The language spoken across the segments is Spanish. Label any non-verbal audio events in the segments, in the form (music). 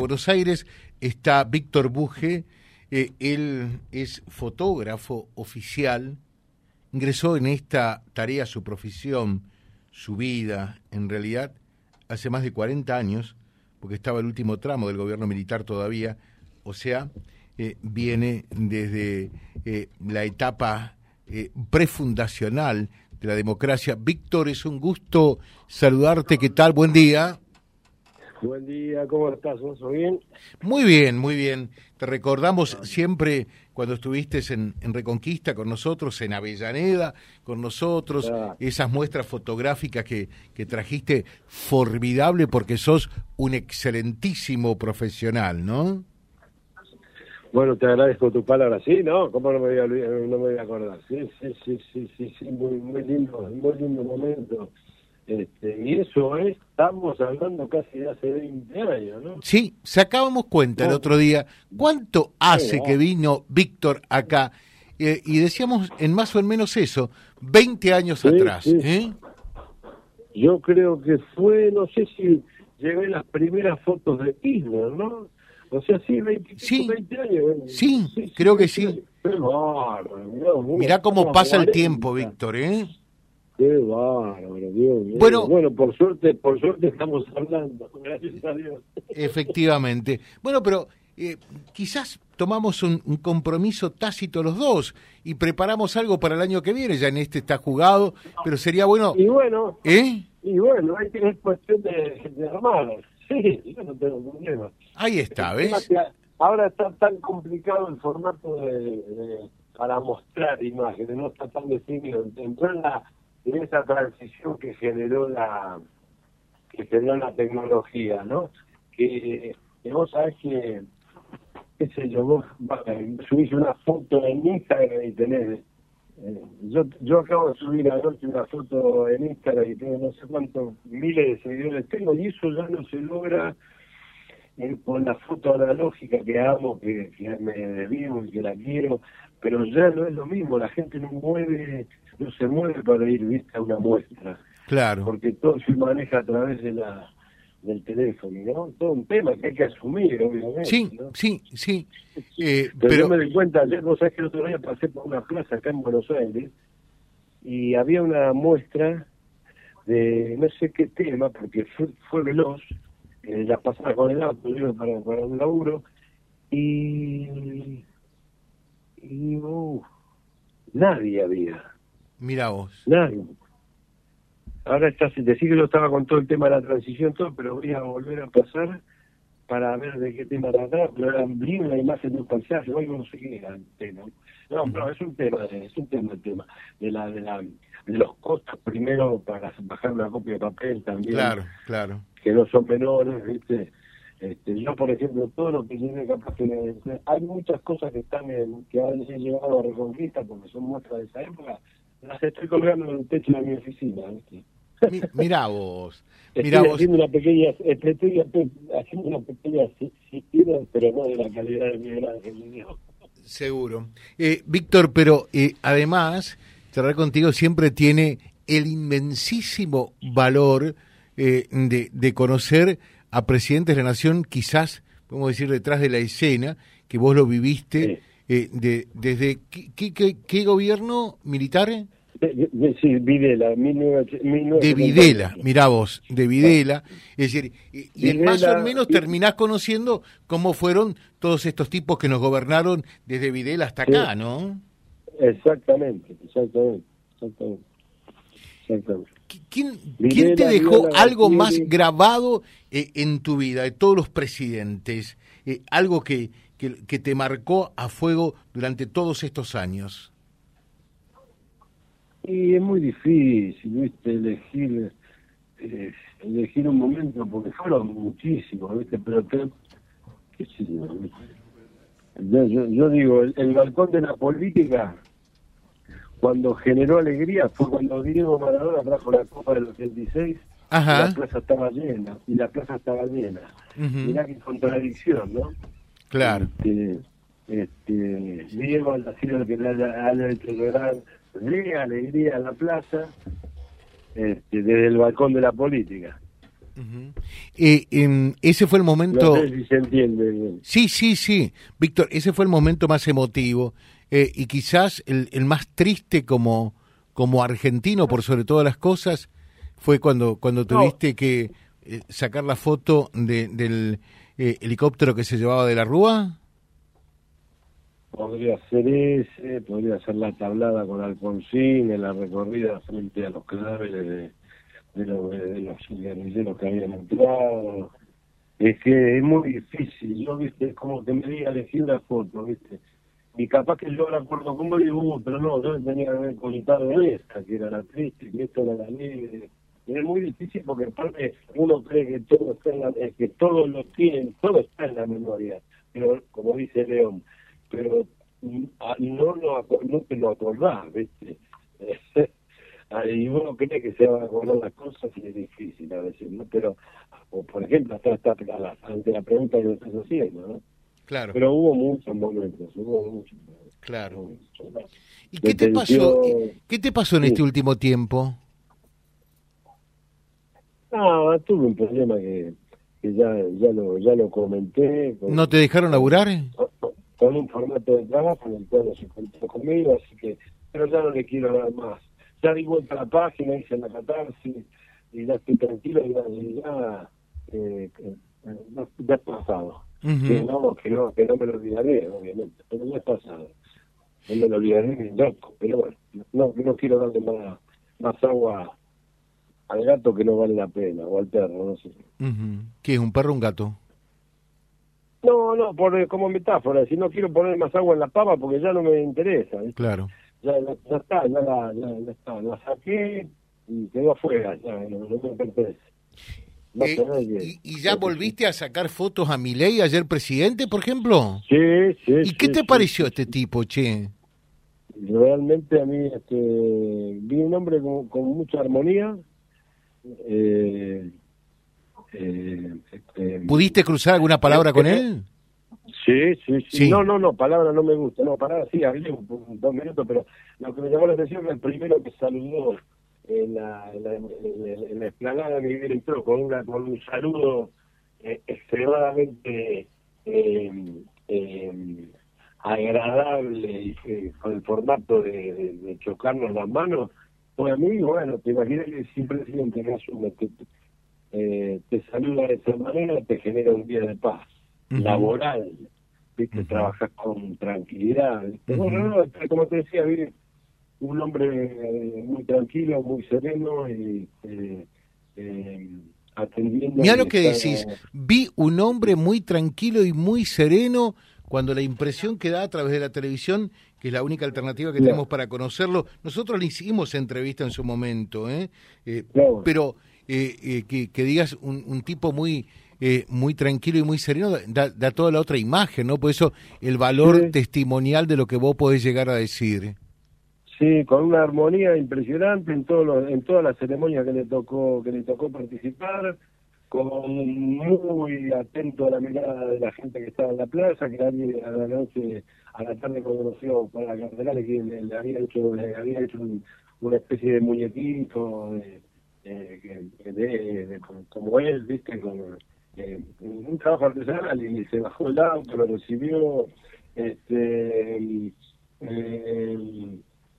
Buenos Aires está Víctor Buje, eh, él es fotógrafo oficial, ingresó en esta tarea su profesión, su vida, en realidad, hace más de 40 años, porque estaba el último tramo del gobierno militar todavía, o sea, eh, viene desde eh, la etapa prefundacional de la democracia. Víctor, es un gusto saludarte, ¿qué tal? Buen día. Buen día, ¿cómo estás? ¿Todo bien? Muy bien, muy bien. Te recordamos siempre cuando estuviste en, Reconquista con nosotros, en Avellaneda con nosotros, esas muestras fotográficas que, que trajiste, formidable porque sos un excelentísimo profesional, ¿no? Bueno, te agradezco tu palabra, sí, ¿no? ¿Cómo no me voy a, no me voy a acordar? Sí, sí, sí, sí, sí, sí, muy, muy lindo, muy lindo momento este, y eso es, estamos hablando casi de hace 20 años, ¿no? Sí, sacábamos cuenta el otro día, ¿cuánto hace que vino Víctor acá? Eh, y decíamos en más o en menos eso, 20 años atrás. ¿eh? Yo creo que fue, no sé si llevé las primeras fotos de Kirchner, ¿no? O sea, sí, 20, sí, años. Sí, creo que sí. Mirá cómo pasa el tiempo, Víctor, ¿eh? Qué bárbaro, Dios mío. Bueno, bueno, por suerte, por suerte estamos hablando, (laughs) gracias a Dios. Efectivamente. Bueno, pero eh, quizás tomamos un, compromiso tácito los dos y preparamos algo para el año que viene. Ya en este está jugado, pero sería bueno. Y bueno, ¿eh? Y bueno, es cuestión de, de hermanos. Sí, yo no tengo problema. Ahí está, ¿ves? Ahora está tan complicado el formato de, para mostrar imágenes, no está tan definido. Entró en la en esa transición que generó la que generó la tecnología, ¿no? Que, vos sabés que, qué sé yo, vos subís una foto en Instagram y tenés eh, yo, yo acabo de subir anoche una foto en Instagram y tengo no sé cuántos miles de seguidores tengo y eso ya no se logra eh, con la foto analógica que amo, que, que me vivo y que la quiero, pero ya no es lo mismo, la gente no mueve no se mueve para ir ¿viste? a una muestra. Claro. Porque todo se maneja a través de la del teléfono, ¿no? Todo un tema que hay que asumir, obviamente. Sí, sí, sí. (laughs) Eh, pero, yo me di cuenta, ayer, vos sabés que el otro día pasé por una plaza acá en Buenos Aires y había una muestra de no sé qué tema, porque fue, fue veloz, eh, la pasaba con el auto, yo para, para un laburo, y, y uh, nadie había. Mira vos. Nadie. Ahora está, decir que yo estaba con todo el tema de la transición, todo, pero voy a volver a pasar para ver de qué tema tratar, pero era una imagen de un paisaje, hoy no sé qué era el tema. No, pero es un tema, es un tema el tema, de la, de la, de los costos primero para bajar una copia de papel también. Claro, claro. Que no son menores, viste. Este, yo, por ejemplo, todo lo que tiene capaz que hay muchas cosas que están en, que han llegado a Reconquista porque son muestras de esa época las estoy colgando en el techo de mi oficina. Mira vos. (laughs) Estoy haciendo una pequeña, estoy haciendo una pequeña pero no de la calidad de mi Ángel. Seguro. Eh, Víctor, pero eh, además, cerrar contigo siempre tiene el inmensísimo valor eh, de, de conocer a presidentes de la nación, quizás, podemos decir, detrás de la escena, que vos lo viviste. Eh, de, desde ¿qué, qué, qué, gobierno militar? sí, Videla, de Videla, mirá vos, de Videla. Es decir, y, más o menos terminás conociendo cómo fueron todos estos tipos que nos gobernaron desde Videla hasta acá, ¿no? Exactamente, exactamente, exactamente. ¿Quién, ¿Quién, te dejó algo más grabado eh, en tu vida, de todos los presidentes? Eh, algo que, que, te marcó a fuego durante todos estos años? Y es muy difícil, ¿viste? Elegir, eh, elegir un momento, porque fueron muchísimos, ¿viste? Pero que, qué sé yo, yo, digo, el, balcón de la política, cuando generó alegría, fue cuando Diego Maradona trajo la Copa del 86, Ajá. la plaza estaba llena, y la plaza estaba llena. Mirá qué contradicción, ¿no? Claro. Este, este, Diego ha sido el que le haya, hecho llorar de alegría a la plaza este, desde el balcón de la política. Eh, em, ese fue el momento... No sé si se entiende bien. Sí, sí, sí. Víctor, ese fue el momento más emotivo eh, y quizás el, el, más triste como, como argentino, por sobre todas las cosas, fue cuando, cuando tuviste que eh, sacar la foto de, del helicóptero que se llevaba de la Rúa. Podría ser ese, podría ser la tablada con Alfonsín en la recorrida frente a los cadáveres de de, los de los que habían entrado. Es que es muy difícil, yo, viste, es como que me diga elegir una foto, viste. Y capaz que yo la acuerdo como digo, uh, pero no, yo tenía que haber comentado esta, que era la triste, que esto era la alegre. Es muy difícil porque aparte uno cree que todo está en la, que todo lo tienen, todo está en la memoria, pero como dice León, pero mm, ah, no, lo, no te lo acordás, ¿viste? (laughs) Ah, y uno cree que se van a acordar las cosas y es difícil a veces, ¿no? Pero, o por ejemplo, hasta, hasta ante la pregunta que me estás haciendo, ¿no? Claro. Pero hubo muchos momentos, hubo muchos. Claro. ¿Y qué te pasó? ¿Qué te pasó en este último tiempo? Ah, tuve un problema que, que ya ya lo ya lo comenté. ¿No te dejaron laburar? Con, un formato de trabajo en el cual no se contó conmigo, así que pero ya no le quiero dar más ya di vuelta a la página, hice la catarsis y ya estoy tranquilo y ya, ya, eh, ya es pasado. que, no, que, no, que no me lo olvidaré, obviamente, pero ya es pasado. No me lo olvidaré ni loco, pero bueno, no, no quiero darle más, más agua al gato que no vale la pena, o al perro, no sé. ¿Qué es, un perro o un gato? No, no, por, como metáfora, si no quiero poner más agua en la pava porque ya no me interesa. Claro ya, ya, está, ya la, ya, está, la saqué y quedó afuera, ya no, no me pertenece. Eh, y, ya volviste a sacar fotos a Milei ayer presidente, por ejemplo? Sí, sí. ¿Y qué te pareció este tipo, che? Realmente a mí este, vi un hombre con, con mucha armonía. Eh, eh, este, ¿Pudiste cruzar alguna palabra con él? Sí, sí, sí, No, no, no, palabra no me gusta. No, palabra sí, hablé un, dos minutos, pero lo que me llamó la atención fue el primero que saludó en la, en la, en la, explanada que entró con, una, con un saludo eh, extremadamente eh, eh, agradable y eh, con el formato de, de, chocarnos las manos. Pues a mí, bueno, te imaginas que si un presidente que asume te, te saluda de esa manera, te genera un día de paz laboral ¿viste? Trabajas con tranquilidad. Bueno, no, como te decía, un hombre eh, muy tranquilo, muy sereno y eh, eh, atendiendo. Mira lo que decís, vi un hombre muy tranquilo y muy sereno cuando la impresión que da a través de la televisión, que es la única alternativa que tenemos para conocerlo, nosotros le hicimos entrevista en su momento, ¿eh? pero que, que, digas un, un tipo muy eh, muy tranquilo y muy sereno, da, da, toda la otra imagen, ¿no? Por eso el valor testimonial de lo que vos podés llegar a decir. Sí, con una armonía impresionante en todo en todas las ceremonias que le tocó que le tocó participar, con muy atento a la mirada de la gente que estaba en la plaza, que nadie a la noche, a la tarde conoció para la catedral que le, había hecho, le había hecho una especie de muñequito de, como él, viste, con eh, un trabajo artesanal y se bajó el auto, lo recibió. Este, eh,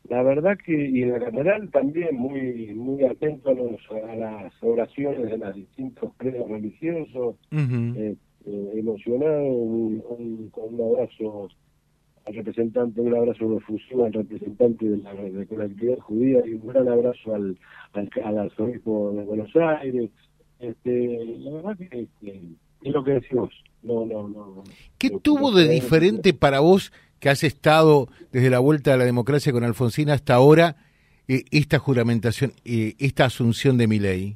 la verdad que, y en la catedral también muy muy atento a, los, a las oraciones de los distintos credos religiosos, eh, emocionado, con un abrazo al representante, un abrazo efusivo al representante de la, de colectividad judía y un gran abrazo al, al, al arzobispo de Buenos Aires, este, la verdad que es lo que decimos. No, no, no. ¿Qué tuvo de diferente para vos que has estado desde la vuelta a la democracia con Alfonsín hasta ahora eh, esta juramentación, eh, esta asunción de mi ley?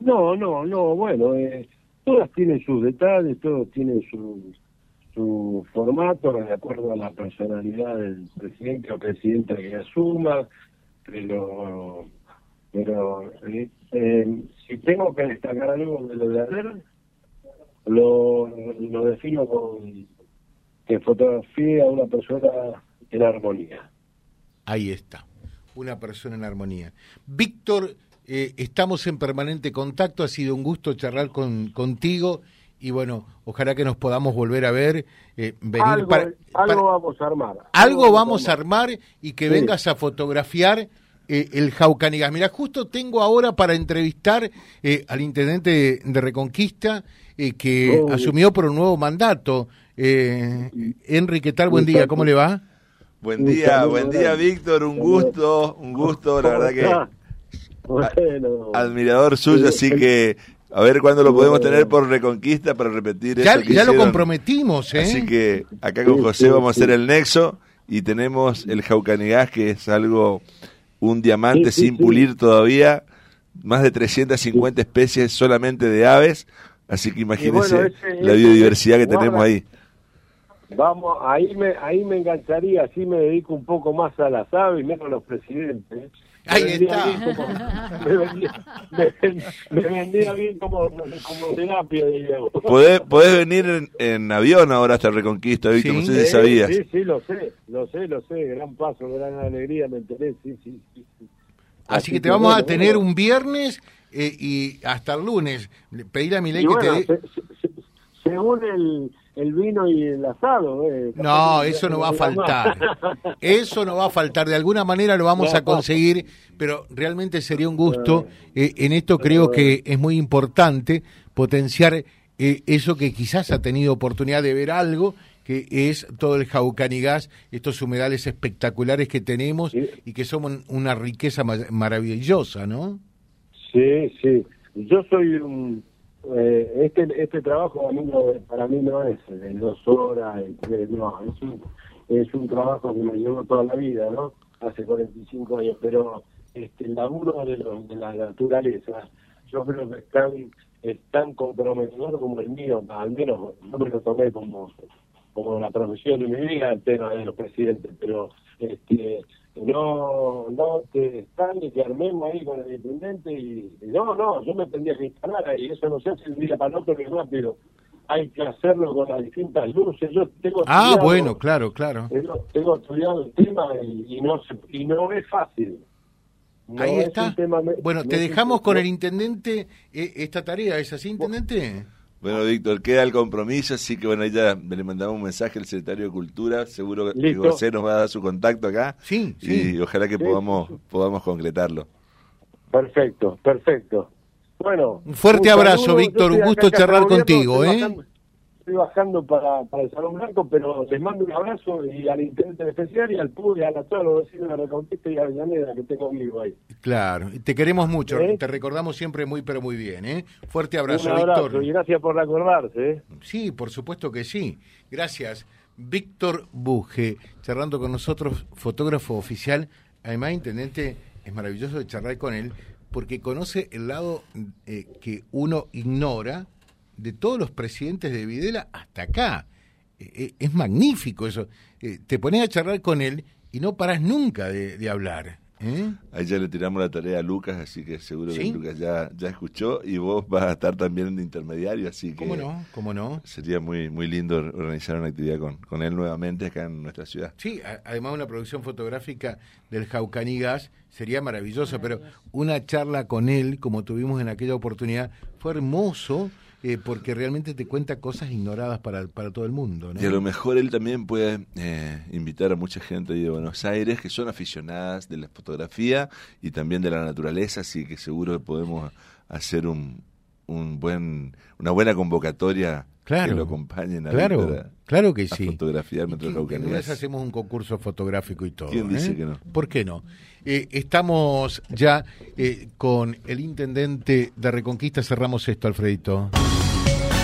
No, no, no, bueno, eh, todas tienen sus detalles, todos tienen su, su formato de acuerdo a la personalidad del presidente o presidenta que asuma, pero pero eh, eh, si tengo que destacar algo de lo de ayer, lo, lo defino con que fotografía a una persona en armonía. Ahí está, una persona en armonía. Víctor eh, estamos en permanente contacto, ha sido un gusto charlar con, contigo y bueno, ojalá que nos podamos volver a ver. Eh, venir algo, para, vamos a armar. Algo, vamos a armar y que vengas a fotografiar eh, el Jaucanigas. Mira, justo tengo ahora para entrevistar eh, al intendente de, Reconquista que oh, asumió por un nuevo mandato. Enrique, tal? Buen día, ¿cómo le va? Buen día, buen día, Víctor. Un gusto, un gusto, la verdad que. Bueno. Admirador suyo, así que a ver cuándo lo podemos tener por Reconquista para repetir ya, eso. ya lo comprometimos, ¿eh? Así que acá con José vamos a hacer el nexo y tenemos el Jaucanigás, que es algo, un diamante sin pulir todavía, más de 350 especies solamente de aves, así que imagínense la biodiversidad que tenemos ahí. Vamos, ahí me, ahí me engancharía, así me dedico un poco más a las aves y menos a los presidentes. Ahí está. me, vendía, bien como, como terapia, digamos. Podés, podés venir en, avión ahora hasta Reconquista, Víctor, no sé si sabías. Sí, sí, lo sé, lo sé, lo sé, gran paso, gran alegría, me enteré, sí, sí, sí. Así, que te vamos a tener un viernes eh, y hasta el lunes. Pedirle a mi ley que te... según el el vino y el asado. Eh, no, eso no va a faltar. (laughs) Eso no va a faltar. De alguna manera lo vamos a conseguir, pero realmente sería un gusto. Eh, en esto creo que es muy importante potenciar eh, eso que quizás ha tenido oportunidad de ver algo que es todo el jaucanigas, estos humedales espectaculares que tenemos y que somos una riqueza maravillosa, ¿no? Sí, sí. Yo soy un, eh, este este trabajo a mí para mí no es de dos horas, no, es un, es un trabajo que me llevó toda la vida, ¿no? Hace 45 años, pero este, el laburo de, de la naturaleza, yo creo que es tan, comprometedor como el mío, al menos yo me lo tomé como, como la profesión de mi vida, el tema de los presidentes, pero este no, no te están y que armemos ahí con el intendente y, no, no, yo me tendría que instalar ahí, eso no se hace un día para otro ni rápido, hay que hacerlo con las distintas luces, yo tengo Ah, bueno, claro, claro. Tengo, estudiado el tema y, no, y no es fácil. ahí está. bueno, te dejamos con el intendente eh, esta tarea, ¿es así, intendente? Bueno, Víctor, queda el compromiso, así que bueno, ya le mandamos un mensaje al secretario de Cultura, seguro que José nos va a dar su contacto acá. Sí, y ojalá que podamos podamos concretarlo. Perfecto, perfecto. Bueno, un fuerte abrazo, Víctor, un gusto charlar contigo, ¿eh? Estoy bajando para, para el Salón Blanco, pero les mando un abrazo y al intendente especial y al PUD y a, todos los vecinos de Reconquista y a Avellaneda que tengo conmigo ahí. Claro, te queremos mucho, ¿Eh? te recordamos siempre muy pero muy bien, ¿eh? Fuerte abrazo, un abrazo y gracias por recordarse, ¿eh? Sí, por supuesto que sí. Gracias. Víctor Buje, charlando con nosotros, fotógrafo oficial, además intendente, es maravilloso de charlar con él porque conoce el lado eh, que uno ignora de todos los presidentes de Videla hasta acá. Eh, eh, es magnífico eso. Eh, te pones a charlar con él y no paras nunca de, hablar. Ahí ya le tiramos la tarea a Lucas, así que seguro que Lucas ya, ya escuchó y vos vas a estar también de intermediario, así que... ¿Cómo no? ¿Cómo no? Sería muy, muy lindo organizar una actividad con, con él nuevamente acá en nuestra ciudad. Sí, además una producción fotográfica del Jaucanigas sería maravillosa, pero una charla con él, como tuvimos en aquella oportunidad, fue hermoso eh, porque realmente te cuenta cosas ignoradas para, para todo el mundo. Y a lo mejor él también puede eh, invitar a mucha gente de Buenos Aires que son aficionadas de la fotografía y también de la naturaleza, así que seguro podemos hacer un, un buen, una buena convocatoria claro, que lo acompañen a claro, claro que sí. fotografiar nuestro hacemos un concurso fotográfico y todo. ¿Quién dice ¿eh? que no? ¿Por qué no? Eh, estamos ya eh, con el intendente de Reconquista. Cerramos esto, Alfredito